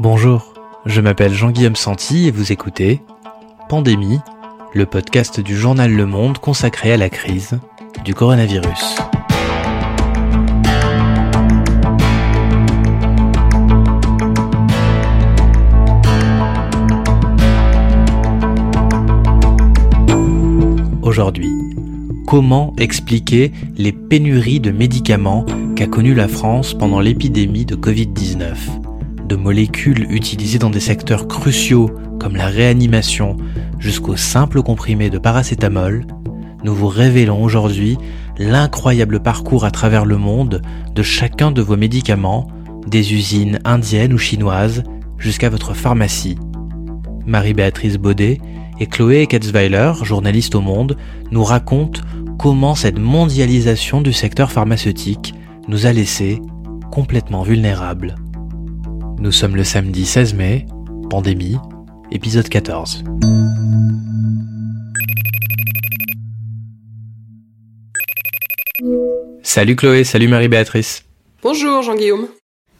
Bonjour, je m'appelle Jean-Guillaume Santi et vous écoutez Pandémie, le podcast du journal Le Monde consacré à la crise du coronavirus. Aujourd'hui, comment expliquer les pénuries de médicaments qu'a connu la France pendant l'épidémie de Covid-19 de molécules utilisées dans des secteurs cruciaux comme la réanimation jusqu'aux simples comprimés de paracétamol, nous vous révélons aujourd'hui l'incroyable parcours à travers le monde de chacun de vos médicaments, des usines indiennes ou chinoises jusqu'à votre pharmacie. Marie-Béatrice Baudet et Chloé Ketzweiler, journaliste au Monde, nous racontent comment cette mondialisation du secteur pharmaceutique nous a laissés complètement vulnérables. Nous sommes le samedi 16 mai, pandémie, épisode 14. Salut Chloé, salut Marie-Béatrice. Bonjour Jean-Guillaume.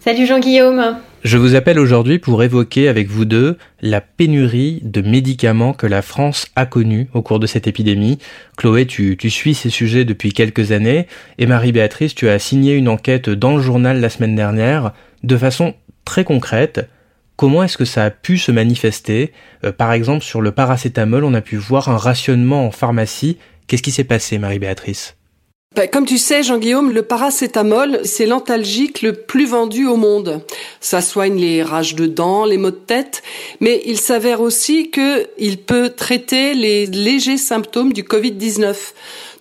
Salut Jean-Guillaume. Je vous appelle aujourd'hui pour évoquer avec vous deux la pénurie de médicaments que la France a connue au cours de cette épidémie. Chloé, tu, tu suis ces sujets depuis quelques années et Marie-Béatrice, tu as signé une enquête dans le journal la semaine dernière de façon très concrète. Comment est-ce que ça a pu se manifester? Euh, Par exemple, sur le paracétamol, on a pu voir un rationnement en pharmacie. Qu'est-ce qui s'est passé, Marie-Béatrice? Ben, comme tu sais, Jean-Guillaume, le paracétamol, c'est l'antalgique le plus vendu au monde. Ça soigne les rages de dents, les maux de tête, mais il s'avère aussi qu'il peut traiter les légers symptômes du Covid-19.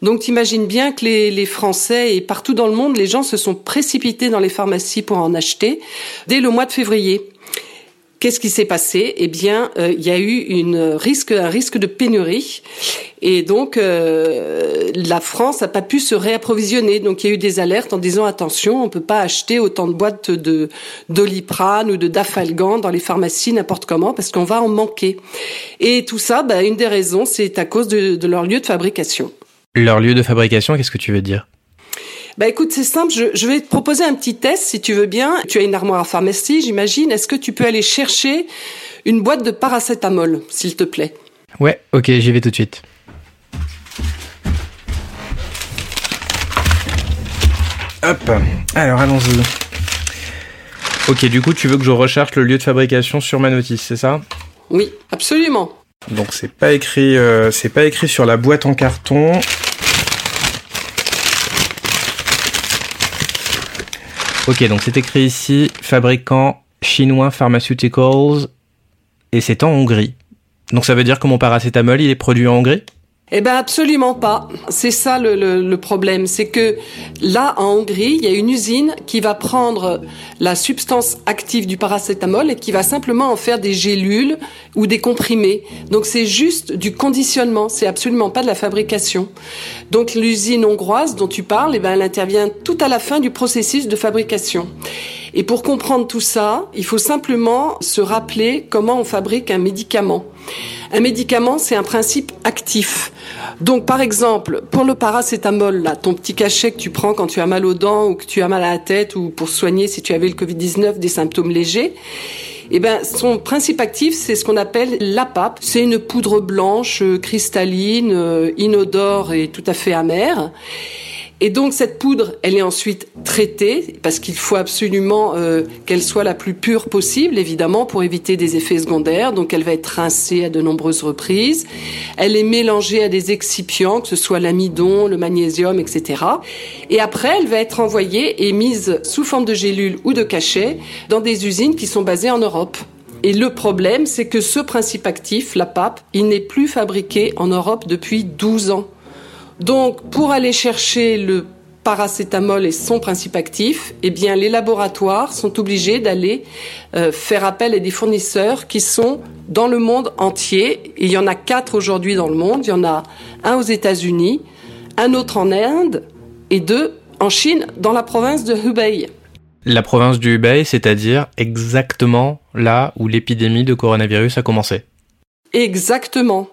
Donc t'imagines bien que les, les, Français et partout dans le monde, les gens se sont précipités dans les pharmacies pour en acheter dès le mois de février. Qu'est-ce qui s'est passé? Eh bien, euh, il y a eu une risque, un risque de pénurie, et donc euh, la France n'a pas pu se réapprovisionner. Donc il y a eu des alertes en disant attention, on peut pas acheter autant de boîtes de doliprane ou de dafalgan dans les pharmacies n'importe comment parce qu'on va en manquer. Et tout ça, bah, une des raisons, c'est à cause de, de leur lieu de fabrication. Leur lieu de fabrication, qu'est-ce que tu veux dire? Bah écoute, c'est simple, je, je, vais te proposer un petit test si tu veux bien. Tu as une armoire à pharmacie, j'imagine. Est-ce que tu peux aller chercher une boîte de paracétamol, s'il te plaît? Ouais, ok, j'y vais tout de suite. Hop, alors allons-y. Ok, du coup, tu veux que je recherche le lieu de fabrication sur ma notice, c'est ça? Oui, absolument. Donc c'est pas écrit, euh, c'est pas écrit sur la boîte en carton. Ok, donc c'est écrit ici, fabricant chinois Pharmaceuticals, et c'est en Hongrie. Donc ça veut dire que mon paracétamol, il est produit en Hongrie? Eh ben absolument pas. C'est ça le, le, le problème, c'est que là en Hongrie, il y a une usine qui va prendre la substance active du paracétamol et qui va simplement en faire des gélules ou des comprimés. Donc c'est juste du conditionnement, c'est absolument pas de la fabrication. Donc l'usine hongroise dont tu parles, eh ben elle intervient tout à la fin du processus de fabrication. Et pour comprendre tout ça, il faut simplement se rappeler comment on fabrique un médicament. Un médicament, c'est un principe actif. Donc, par exemple, pour le paracétamol, là, ton petit cachet que tu prends quand tu as mal aux dents ou que tu as mal à la tête ou pour soigner si tu avais le Covid-19 des symptômes légers, eh ben, son principe actif, c'est ce qu'on appelle l'APAP. C'est une poudre blanche, euh, cristalline, euh, inodore et tout à fait amère. Et donc cette poudre, elle est ensuite traitée parce qu'il faut absolument euh, qu'elle soit la plus pure possible, évidemment, pour éviter des effets secondaires. Donc elle va être rincée à de nombreuses reprises. Elle est mélangée à des excipients, que ce soit l'amidon, le magnésium, etc. Et après, elle va être envoyée et mise sous forme de gélules ou de cachets dans des usines qui sont basées en Europe. Et le problème, c'est que ce principe actif, la PAP, il n'est plus fabriqué en Europe depuis 12 ans. Donc, pour aller chercher le paracétamol et son principe actif, eh bien, les laboratoires sont obligés d'aller euh, faire appel à des fournisseurs qui sont dans le monde entier. il y en a quatre aujourd'hui dans le monde. Il y en a un aux États-Unis, un autre en Inde et deux en Chine, dans la province de Hubei. La province du Hubei, c'est-à-dire exactement là où l'épidémie de coronavirus a commencé. Exactement.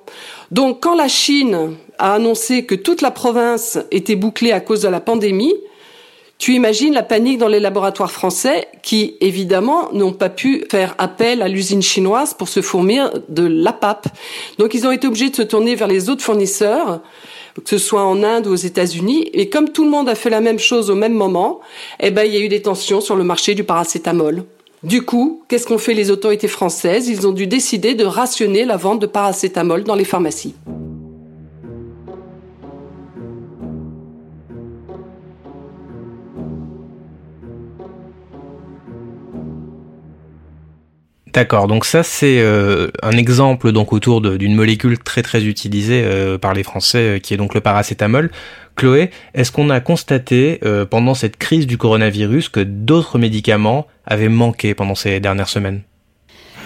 Donc quand la Chine a annoncé que toute la province était bouclée à cause de la pandémie, Tu imagines la panique dans les laboratoires français qui, évidemment, n'ont pas pu faire appel à l'usine chinoise pour se fournir de la PAP. Donc ils ont été obligés de se tourner vers les autres fournisseurs que ce soit en Inde ou aux États-Unis. Et comme tout le monde a fait la même chose au même moment, eh ben, il y a eu des tensions sur le marché du paracétamol. Du coup, qu'est-ce qu'ont fait les autorités françaises? Ils ont dû décider de rationner la vente de paracétamol dans les pharmacies. D'accord, donc ça c'est euh, un exemple donc autour d'une molécule très très utilisée euh, par les Français euh, qui est donc le paracétamol. Chloé, est-ce qu'on a constaté pendant cette crise du coronavirus que d'autres médicaments avaient manqué pendant ces dernières semaines?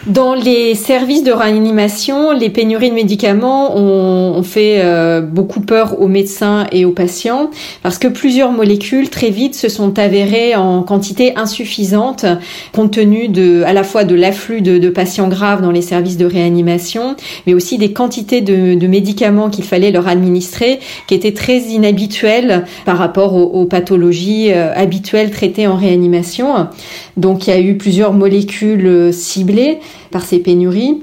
Dans les services de réanimation, les pénuries de médicaments ont, fait euh, beaucoup peur aux médecins et aux patients parce que plusieurs molécules très vite se sont avérées en quantité insuffisante compte tenu de à la fois de l'afflux de, patients graves dans les services de réanimation, mais aussi des quantités de, médicaments qu'il fallait leur administrer qui étaient très inhabituelles par rapport aux, pathologies euh, habituelles traitées en réanimation. Donc il y a eu plusieurs molécules euh, ciblées par ces pénuries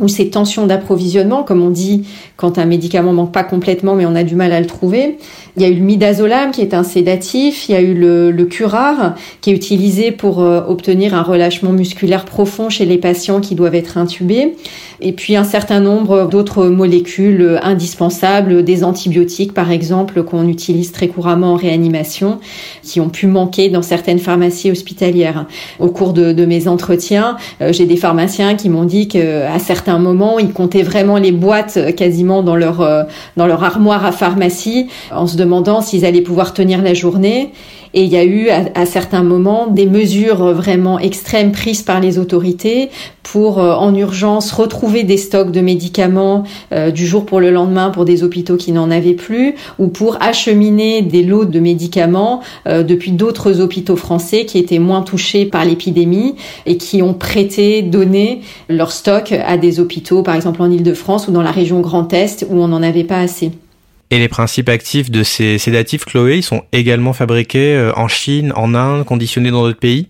ou ces tensions d'approvisionnement, comme on dit quand un médicament manque pas complètement mais on a du mal à le trouver. Il y a eu le midazolam qui est un sédatif, il y a eu le, le curare qui est utilisé pour euh, obtenir un relâchement musculaire profond chez les patients qui doivent être intubés, et puis un certain nombre d'autres molécules indispensables, des antibiotiques par exemple qu'on utilise très couramment en réanimation, qui ont pu manquer dans certaines pharmacies hospitalières. Au cours de, de mes entretiens, euh, j'ai des pharmaciens qui m'ont dit qu'à certains moments, ils comptaient vraiment les boîtes quasiment dans leur euh, dans leur armoire à pharmacie en se demandant s'ils allaient pouvoir tenir la journée. Et il y a eu à, certains moments des mesures vraiment extrêmes prises par les autorités pour euh, en urgence retrouver des stocks de médicaments euh, du jour pour le lendemain pour des hôpitaux qui n'en avaient plus ou pour acheminer des lots de médicaments euh, depuis d'autres hôpitaux français qui étaient moins touchés par l'épidémie et qui ont prêté, donné leurs stocks à des hôpitaux par exemple en Ile-de-France ou dans la région Grand Est où on n'en avait pas assez. Et les principes actifs de ces sédatifs, Chloé, ils sont également fabriqués euh, en Chine, en Inde, conditionnés dans d'autres pays?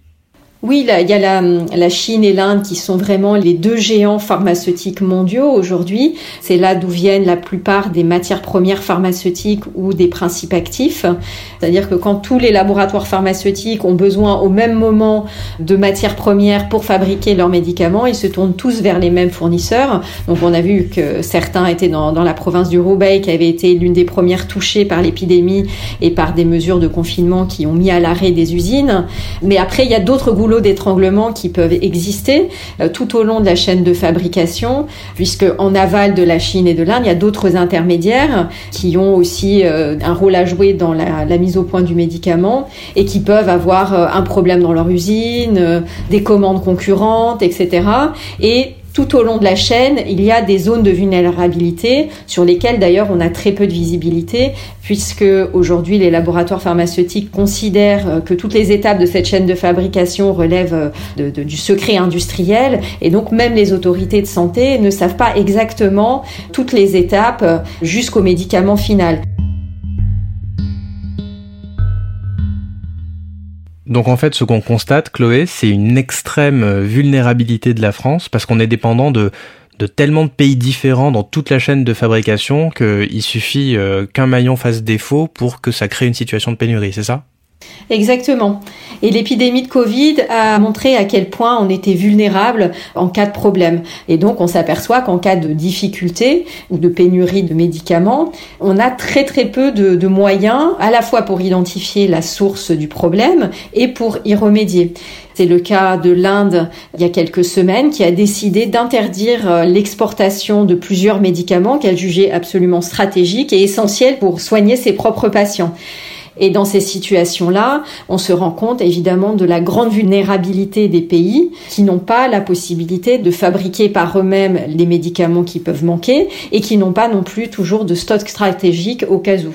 Oui, il y a la, Chine et l'Inde qui sont vraiment les deux géants pharmaceutiques mondiaux aujourd'hui. C'est là d'où viennent la plupart des matières premières pharmaceutiques ou des principes actifs. C'est-à-dire que quand tous les laboratoires pharmaceutiques ont besoin au même moment de matières premières pour fabriquer leurs médicaments, ils se tournent tous vers les mêmes fournisseurs. Donc on a vu que certains étaient dans, dans la province du Roubaix, qui avait été l'une des premières touchées par l'épidémie et par des mesures de confinement qui ont mis à l'arrêt des usines. Mais après, il y a d'autres goulots d'étranglement qui peuvent exister euh, tout au long de la chaîne de fabrication, puisque en aval de la Chine et de l'Inde, il y a d'autres intermédiaires qui ont aussi euh, un rôle à jouer dans la, la, mise au point du médicament et qui peuvent avoir euh, un problème dans leur usine, des commandes concurrentes, etc. Et tout au long de la chaîne, il y a des zones de vulnérabilité sur lesquelles d'ailleurs on a très peu de visibilité puisque aujourd'hui les laboratoires pharmaceutiques considèrent euh, que toutes les étapes de cette chaîne de fabrication relèvent euh, du secret industriel et donc même les autorités de santé ne savent pas exactement toutes les étapes euh, jusqu'au médicament final. Donc en fait, ce qu'on constate, Chloé, c'est une extrême euh, vulnérabilité de la France parce qu'on est dépendant de, tellement de pays différents dans toute la chaîne de fabrication qu'il suffit euh, qu'un maillon fasse défaut pour que ça crée une situation de pénurie, c'est ça? Exactement. Et l'épidémie de Covid a montré à quel point on était vulnérable en cas de problème. Et donc, on s'aperçoit qu'en cas de difficulté ou de pénurie de médicaments, on a très très peu de, moyens, à la fois pour identifier la source du problème et pour y remédier. C'est le cas de l'Inde il y a quelques semaines qui a décidé d'interdire euh, l'exportation de plusieurs médicaments qu'elle jugeait absolument stratégiques et essentiels pour soigner ses propres patients. Et dans ces situations-là, on se rend compte évidemment de la grande vulnérabilité des pays qui n'ont pas la possibilité de fabriquer par eux-mêmes les médicaments qui peuvent manquer et qui n'ont pas non plus toujours de stock stratégique au cas où.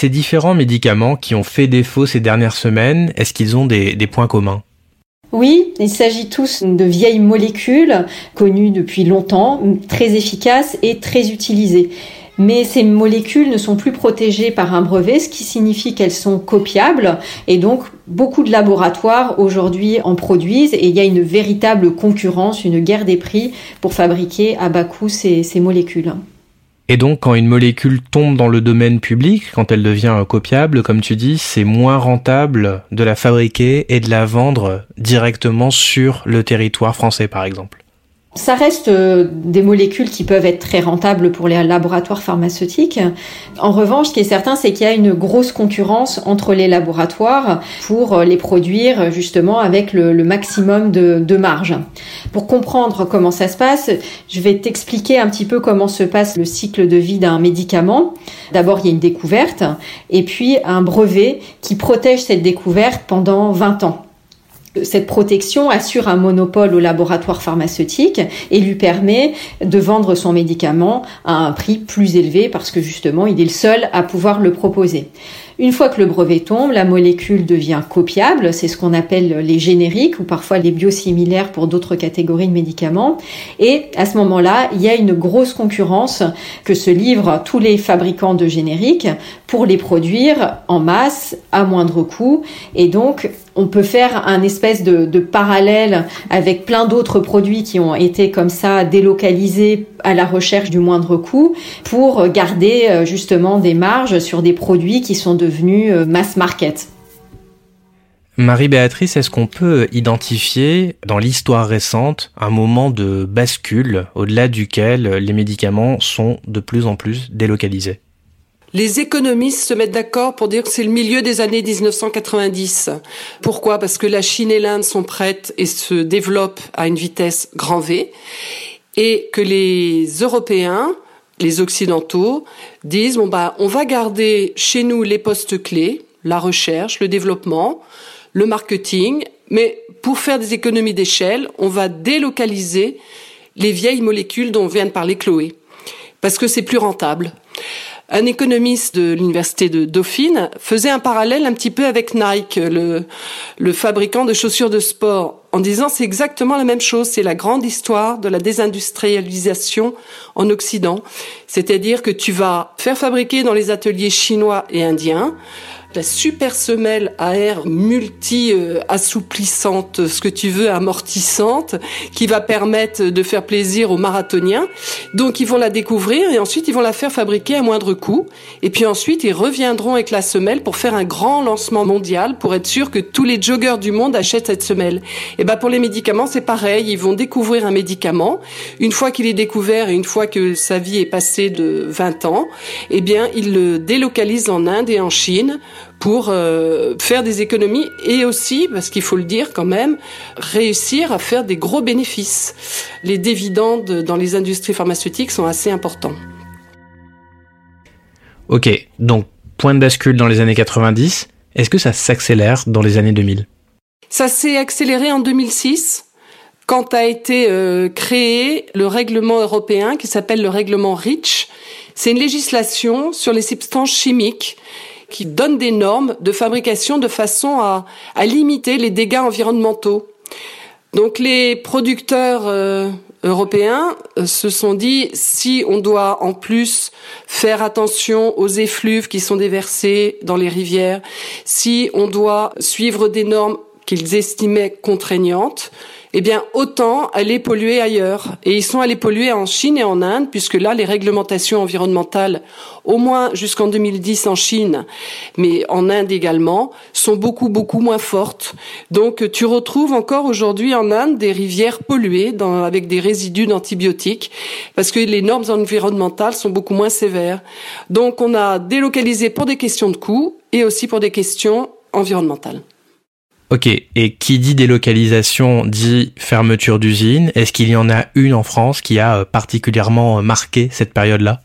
Ces différents médicaments qui ont fait défaut ces dernières semaines, est-ce qu'ils ont des, points communs? Oui, il s'agit tous de vieilles molécules connues depuis longtemps, très efficaces et très utilisées. Mais ces molécules ne sont plus protégées par un brevet, ce qui signifie qu'elles sont copiables et donc beaucoup de laboratoires aujourd'hui en produisent et il y a une véritable concurrence, une guerre des prix pour fabriquer à bas coût ces, molécules. Et donc, quand une molécule tombe dans le domaine public, quand elle devient copiable, comme tu dis, c'est moins rentable de la fabriquer et de la vendre directement sur le territoire français, par exemple. Ça reste euh, des molécules qui peuvent être très rentables pour les laboratoires pharmaceutiques. En revanche, ce qui est certain, c'est qu'il y a une grosse concurrence entre les laboratoires pour euh, les produire justement avec le, maximum de, de, marge. Pour comprendre comment ça se passe, je vais t'expliquer un petit peu comment se passe le cycle de vie d'un médicament. D'abord, il y a une découverte et puis un brevet qui protège cette découverte pendant 20 ans cette protection assure un monopole au laboratoire pharmaceutique et lui permet de vendre son médicament à un prix plus élevé parce que justement il est le seul à pouvoir le proposer. Une fois que le brevet tombe, la molécule devient copiable, c'est ce qu'on appelle les génériques ou parfois les biosimilaires pour d'autres catégories de médicaments. Et à ce moment-là, il y a une grosse concurrence que se livrent tous les fabricants de génériques pour les produire en masse à moindre coût. Et donc, on peut faire un espèce de, parallèle avec plein d'autres produits qui ont été comme ça délocalisés à la recherche du moindre coût pour garder euh, justement des marges sur des produits qui sont devenus euh, mass market. Marie-Béatrice, est-ce qu'on peut identifier dans l'histoire récente un moment de bascule au-delà duquel les médicaments sont de plus en plus délocalisés? Les économistes se mettent d'accord pour dire que c'est le milieu des années 1990. Pourquoi? Parce que la Chine et l'Inde sont prêtes et se développent à une vitesse grand V et que les Européens, les Occidentaux, disent bon bah on va garder chez nous les postes clés, la recherche, le développement, le marketing, mais pour faire des économies d'échelle, on va délocaliser les vieilles molécules dont vient de parler Chloé, parce que c'est plus rentable. Un économiste de l'université de Dauphine faisait un parallèle un petit peu avec Nike, le, le fabricant de chaussures de sport, en disant c'est exactement la même chose, c'est la grande histoire de la désindustrialisation en Occident. C'est-à-dire que tu vas faire fabriquer dans les ateliers chinois et indiens la super semelle à air multi assouplissante, ce que tu veux, amortissante, qui va permettre de faire plaisir aux marathoniens. Donc ils vont la découvrir et ensuite ils vont la faire fabriquer à moindre coût. Et puis ensuite ils reviendront avec la semelle pour faire un grand lancement mondial pour être sûr que tous les joggeurs du monde achètent cette semelle. Et ben pour les médicaments c'est pareil, ils vont découvrir un médicament. Une fois qu'il est découvert et une fois que sa vie est passée de 20 ans, eh bien ils le délocalisent en Inde et en Chine pour euh, faire des économies et aussi, parce qu'il faut le dire quand même, réussir à faire des gros bénéfices. Les dividendes dans les industries pharmaceutiques sont assez importants. Ok, donc point de bascule dans les années 90. Est-ce que ça s'accélère dans les années 2000 Ça s'est accéléré en 2006 quand a été euh, créé le règlement européen qui s'appelle le règlement REACH. C'est une législation sur les substances chimiques qui donne des normes de fabrication de façon à, à limiter les dégâts environnementaux. Donc les producteurs euh, européens euh, se sont dit si on doit en plus faire attention aux effluves qui sont déversés dans les rivières, si on doit suivre des normes qu'ils estimaient contraignantes, eh bien autant aller polluer ailleurs. Et ils sont allés polluer en Chine et en Inde, puisque là, les réglementations environnementales, au moins jusqu'en 2010 en Chine, mais en Inde également, sont beaucoup, beaucoup moins fortes. Donc tu retrouves encore aujourd'hui en Inde des rivières polluées avec des résidus d'antibiotiques, parce que les normes environnementales sont beaucoup moins sévères. Donc on a délocalisé pour des questions de coûts et aussi pour des questions environnementales. Ok, et qui dit délocalisation dit fermeture d'usine. Est-ce qu'il y en a une en France qui a euh, particulièrement euh, marqué cette période-là?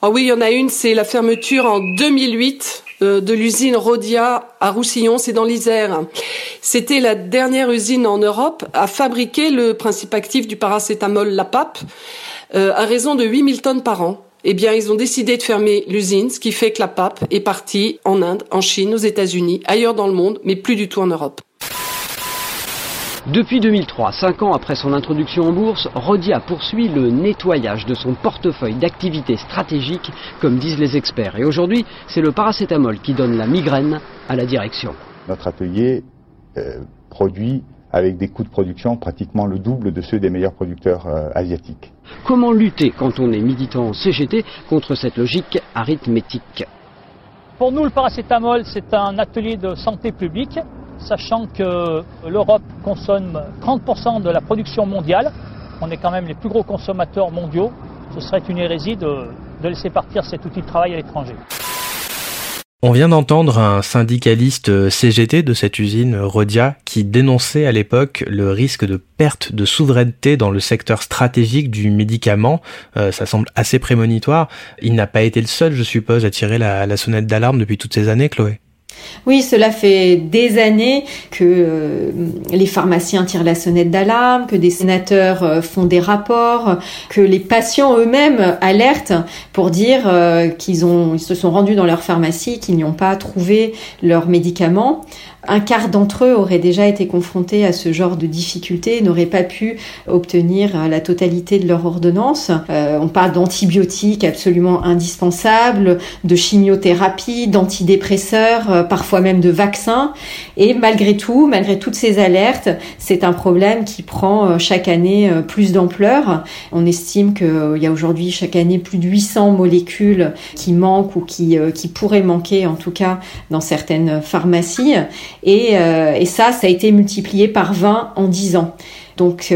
Ah oui, il y en a une, c'est la fermeture en 2008 euh, de l'usine Rodia à Roussillon, c'est dans l'Isère. C'était la dernière usine en Europe à fabriquer le principe actif du paracétamol, la PAP, à raison de 8000 tonnes par an eh bien, ils ont décidé de fermer l'usine, ce qui fait que la PAP est partie en Inde, en Chine, aux États-Unis, ailleurs dans le monde, mais plus du tout en Europe. Depuis 2003, cinq ans après son introduction en bourse, Rodia poursuit le nettoyage de son portefeuille d'activités stratégiques, comme disent les experts. Et aujourd'hui, c'est le paracétamol qui donne la migraine à la direction. Notre atelier euh, produit avec des coûts de production pratiquement le double de ceux des meilleurs producteurs euh, asiatiques. Comment lutter quand on est militant CGT contre cette logique arithmétique? Pour nous, le paracétamol, c'est un atelier de santé publique sachant que l'Europe consomme 30% de la production mondiale. On est quand même les plus gros consommateurs mondiaux. Ce serait une hérésie de, laisser partir cet outil de travail à l'étranger. On vient d'entendre un syndicaliste CGT de cette usine Rodia qui dénonçait à l'époque le risque de perte de souveraineté dans le secteur stratégique du médicament. Euh, ça semble assez prémonitoire. Il n'a pas été le seul, je suppose, à tirer la sonnette d'alarme depuis toutes ces années, Chloé. Oui, cela fait des années que euh, les pharmaciens tirent la sonnette d'alarme, que des sénateurs euh, font des rapports, que les patients eux-mêmes alertent pour dire euh, qu'ils se sont rendus dans leur pharmacie, qu'ils n'y ont pas trouvé leurs médicaments. Un quart d'entre eux auraient déjà été confrontés à ce genre de difficultés, n'auraient pas pu obtenir la totalité de leur ordonnance. on parle d'antibiotiques absolument indispensables, de chimiothérapie, d'antidépresseurs parfois même de vaccins. Et malgré tout, malgré toutes ces alertes, c'est un problème qui prend euh, chaque année euh, plus d'ampleur. On estime qu'il euh, y a aujourd'hui chaque année plus de 800 molécules qui manquent ou qui pourraient manquer en tout cas dans certaines pharmacies. Et, et ça, ça a été multiplié par 20 en 10 ans. Donc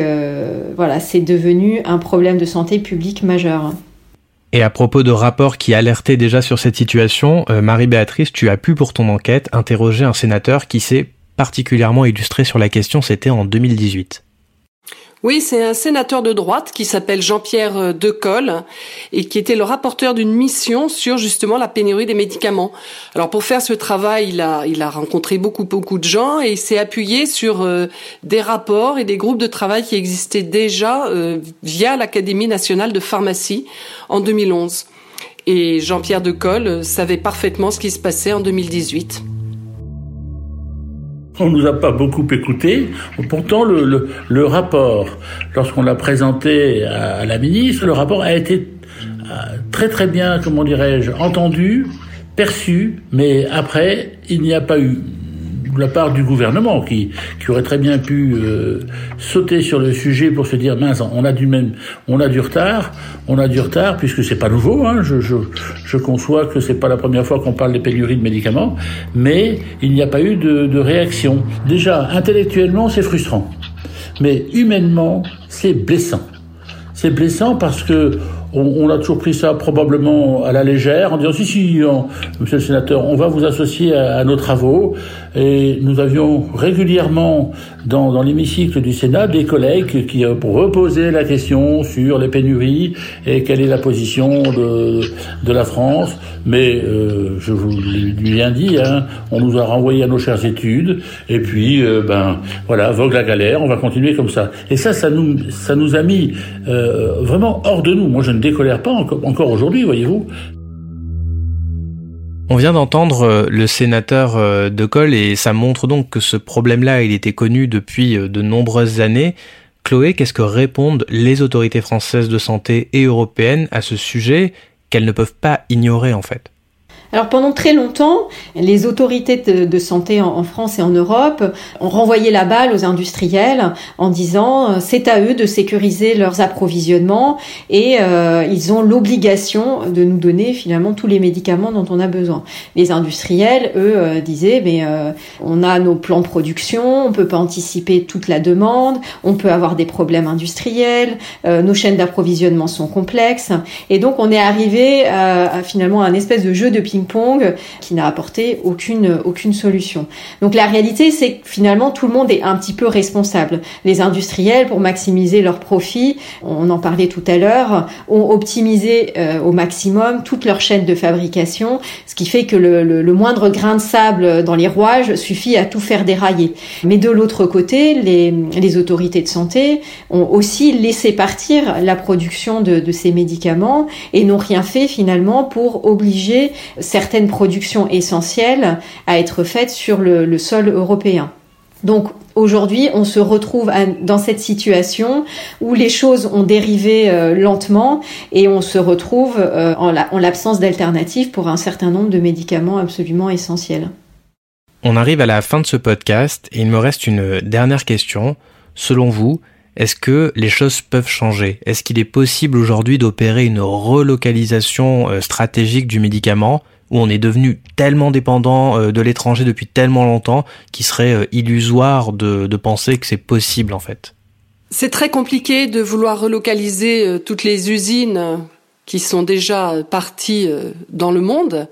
voilà, c'est devenu un problème de santé publique majeur. Et à propos de rapports qui alertaient déjà sur cette situation, euh, Marie-Béatrice, tu as pu pour ton enquête interroger un sénateur qui s'est particulièrement illustré sur la question, c'était en 2018. Oui, c'est un sénateur de droite qui s'appelle Jean-Pierre euh, Decolle et qui était le rapporteur d'une mission sur justement la pénurie des médicaments. Alors pour faire ce travail, il a, rencontré beaucoup beaucoup de gens et il s'est appuyé sur euh, des rapports et des groupes de travail qui existaient déjà euh, via l'Académie nationale de pharmacie en 2011. Et Jean-Pierre Decolle savait parfaitement ce qui se passait en 2018. On nous a pas beaucoup écouté. Pourtant, le, le, rapport, lorsqu'on l'a présenté à, la ministre, le rapport a été euh, très très bien, comment dirais-je, entendu, perçu, mais après, il n'y a pas eu de la part du gouvernement qui, aurait très bien pu euh, sauter sur le sujet pour se dire mince on a du même on a du retard on a du retard puisque c'est pas nouveau hein, je, conçois que c'est pas la première fois qu'on parle des pénuries de médicaments mais il n'y a pas eu de, de réaction déjà intellectuellement c'est frustrant mais humainement c'est blessant c'est blessant parce que on, a toujours pris ça probablement à la légère, en disant si, si, monsieur le sénateur, on va vous associer à, nos travaux. Et nous avions régulièrement dans, dans l'hémicycle du Sénat des collègues qui reposaient la question sur les pénuries et quelle est la position de, de la France. Mais euh, je vous l'ai bien dit, hein, on nous a renvoyé à nos chères études. Et puis, euh, ben voilà, vogue la galère, on va continuer comme ça. Et ça, ça nous, ça nous a mis euh, vraiment hors de nous. Moi, je ne décolère pas encore aujourd'hui, voyez-vous. On vient d'entendre euh, le sénateur euh, de Col et ça montre donc que ce problème-là, il était connu depuis euh, de nombreuses années. Chloé, qu'est-ce que répondent les autorités françaises de santé et européennes à ce sujet qu'elles ne peuvent pas ignorer en fait? Alors pendant très longtemps, les autorités de, santé en, France et en Europe ont renvoyé la balle aux industriels en disant euh, c'est à eux de sécuriser leurs approvisionnements et euh, ils ont l'obligation de nous donner finalement tous les médicaments dont on a besoin. Les industriels, eux, euh, disaient mais on a nos plans de production, on peut pas anticiper toute la demande, on peut avoir des problèmes industriels, nos chaînes d'approvisionnement sont complexes et donc on est arrivé à, finalement à un espèce de jeu de ping qui n'a apporté aucune, aucune solution. Donc la réalité, c'est que finalement, tout le monde est un petit peu responsable. Les industriels, pour maximiser leurs profits, on en parlait tout à l'heure, ont optimisé euh, au maximum toute leur chaîne de fabrication, ce qui fait que le, le, moindre grain de sable dans les rouages suffit à tout faire dérailler. Mais de l'autre côté, les, les autorités de santé ont aussi laissé partir la production de, de ces médicaments et n'ont rien fait finalement pour obliger certaines productions essentielles à être faites sur le, sol européen. Donc aujourd'hui, on se retrouve dans cette situation où les choses ont dérivé euh, lentement et on se retrouve euh, en l'absence d'alternatives pour un certain nombre de médicaments absolument essentiels. On arrive à la fin de ce podcast et il me reste une dernière question. Selon vous, est-ce que les choses peuvent changer? Est-ce qu'il est possible aujourd'hui d'opérer une relocalisation euh, stratégique du médicament? Où on est devenu tellement dépendant euh, de l'étranger depuis tellement longtemps qu'il serait euh, illusoire de, penser que c'est possible en fait. C'est très compliqué de vouloir relocaliser euh, toutes les usines qui sont déjà parties dans le monde.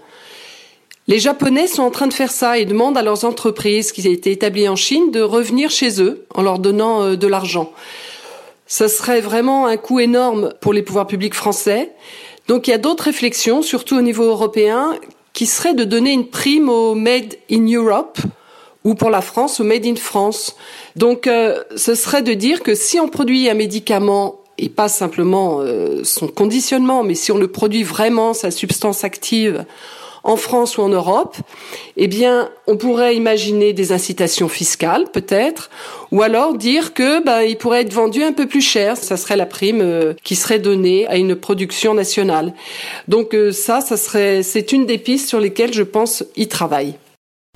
Les Japonais sont en train de faire ça et demandent à leurs entreprises qui été établies en Chine de revenir chez eux en leur donnant de l'argent. Ça serait vraiment un coût énorme pour les pouvoirs publics français. Donc il y a d'autres réflexions, surtout au niveau européen, qui seraient de donner une prime au Made in Europe ou pour la France au Made in France. Donc euh, ce serait de dire que si on produit un médicament et pas simplement euh, son conditionnement, mais si on le produit vraiment, sa substance active, en France ou en Europe, eh bien, on pourrait imaginer des incitations fiscales, peut-être, ou alors dire que ben, il pourrait être vendu un peu plus cher. Ça serait la prime euh, qui serait donnée à une production nationale. Donc euh, ça, ça serait, c'est une des pistes sur lesquelles je pense y travaille.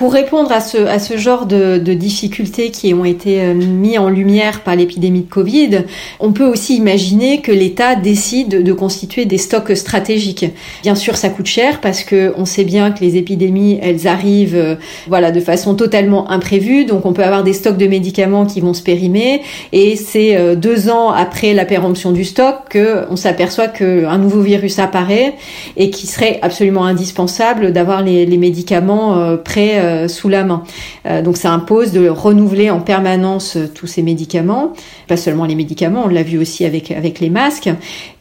Pour répondre à ce, à ce genre de, de difficultés qui ont été euh, mis en lumière par l'épidémie de Covid, on peut aussi imaginer que l'État décide de constituer des stocks stratégiques. Bien sûr, ça coûte cher parce que on sait bien que les épidémies, elles arrivent, euh, voilà, de façon totalement imprévue. Donc, on peut avoir des stocks de médicaments qui vont se périmer, et c'est euh, deux ans après la péremption du stock que on s'aperçoit qu'un nouveau virus apparaît et qu'il serait absolument indispensable d'avoir les, les médicaments prêts euh, sous la main. Euh, donc ça impose de renouveler en permanence euh, tous ces médicaments, pas seulement les médicaments, on l'a vu aussi avec avec les masques,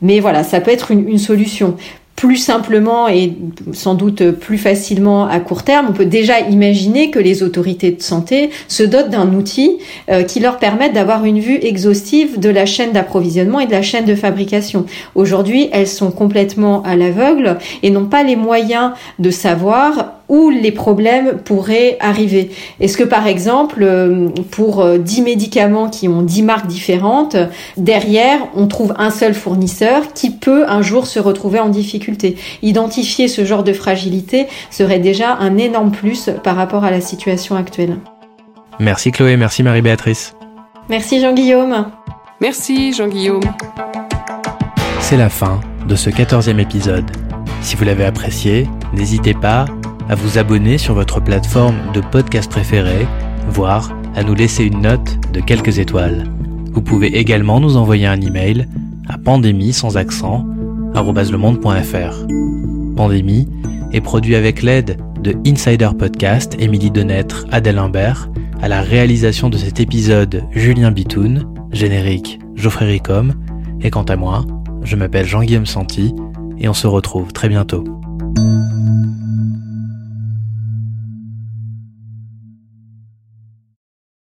mais voilà, ça peut être une, solution plus simplement et sans doute plus facilement à court terme, on peut déjà imaginer que les autorités de santé se dotent d'un outil qui leur permette d'avoir une vue exhaustive de la chaîne d'approvisionnement et de la chaîne de fabrication. Aujourd'hui, elles sont complètement à l'aveugle et n'ont pas les moyens de savoir où les problèmes pourraient arriver. Est-ce que par exemple, euh, pour 10 euh, médicaments qui ont 10 marques différentes, derrière, on trouve un seul fournisseur qui peut un jour se retrouver en difficulté? Identifier ce genre de fragilité serait déjà un énorme plus par rapport à la situation actuelle. Merci Chloé, merci Marie-Béatrice. Merci Jean-Guillaume. Merci Jean-Guillaume. C'est la fin de ce quatorzième épisode. Si vous l'avez apprécié, n'hésitez pas à vous abonner sur votre plateforme de podcast préférée, voire à nous laisser une note de quelques étoiles. Vous pouvez également nous envoyer un email à pandémie sans accent @lemonde.fr. Pandémie est produit avec l'aide de Insider Podcast, Émilie Denêtre, Adèle Imbert, à la réalisation de cet épisode Julien Bitoun, générique Geoffrey Ricom, et quant à moi, je m'appelle Jean-Guillaume Santi, et on se retrouve très bientôt.